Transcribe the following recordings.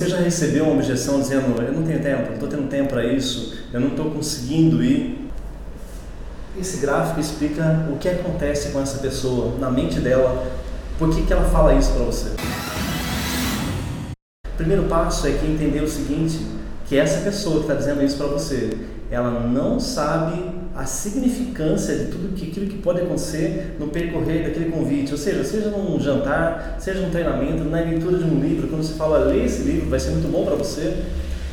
Você já recebeu uma objeção dizendo: Eu não tenho tempo, não estou tendo tempo para isso, eu não estou conseguindo ir? Esse gráfico explica o que acontece com essa pessoa, na mente dela, por que, que ela fala isso para você. O primeiro passo é que entender o seguinte: que essa pessoa que está dizendo isso para você, ela não sabe a significância de tudo que, aquilo que pode acontecer no percorrer daquele convite, ou seja, seja num jantar, seja num treinamento, na leitura de um livro, quando você fala, lê esse livro, vai ser muito bom para você,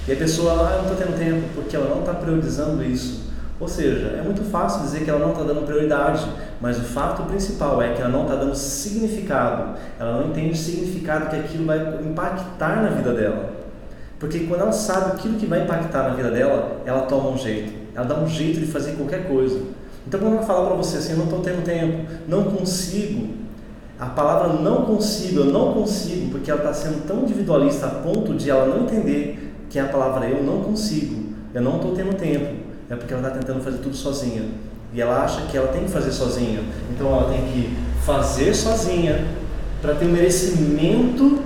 e a pessoa, ah, não estou tendo tempo, porque ela não está priorizando isso. Ou seja, é muito fácil dizer que ela não está dando prioridade, mas o fato principal é que ela não está dando significado, ela não entende o significado que aquilo vai impactar na vida dela. Porque quando ela sabe aquilo que vai impactar na vida dela, ela toma um jeito ela dá um jeito de fazer qualquer coisa. Então, quando ela fala para você assim, eu não estou tendo tempo, não consigo, a palavra não consigo, eu não consigo, porque ela está sendo tão individualista a ponto de ela não entender que é a palavra eu não consigo, eu não estou tendo tempo, é porque ela está tentando fazer tudo sozinha. E ela acha que ela tem que fazer sozinha. Então ela tem que fazer sozinha para ter o merecimento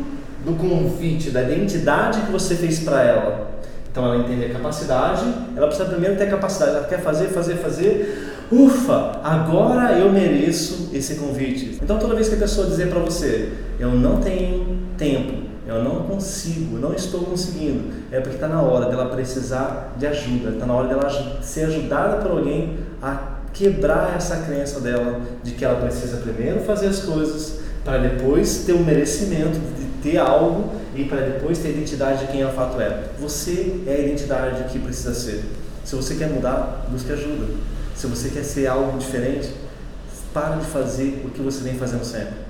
do convite, da identidade que você fez para ela. Então ela entende a capacidade, ela precisa primeiro ter a capacidade, ela quer fazer, fazer, fazer. Ufa, agora eu mereço esse convite. Então toda vez que a pessoa dizer para você, eu não tenho tempo, eu não consigo, não estou conseguindo, é porque está na hora dela precisar de ajuda, está na hora dela ser ajudada por alguém a quebrar essa crença dela de que ela precisa primeiro fazer as coisas para depois ter o merecimento de ter algo e para depois ter a identidade de quem ela fato é. Você é a identidade que precisa ser. Se você quer mudar, busque ajuda. Se você quer ser algo diferente, para de fazer o que você vem fazendo sempre.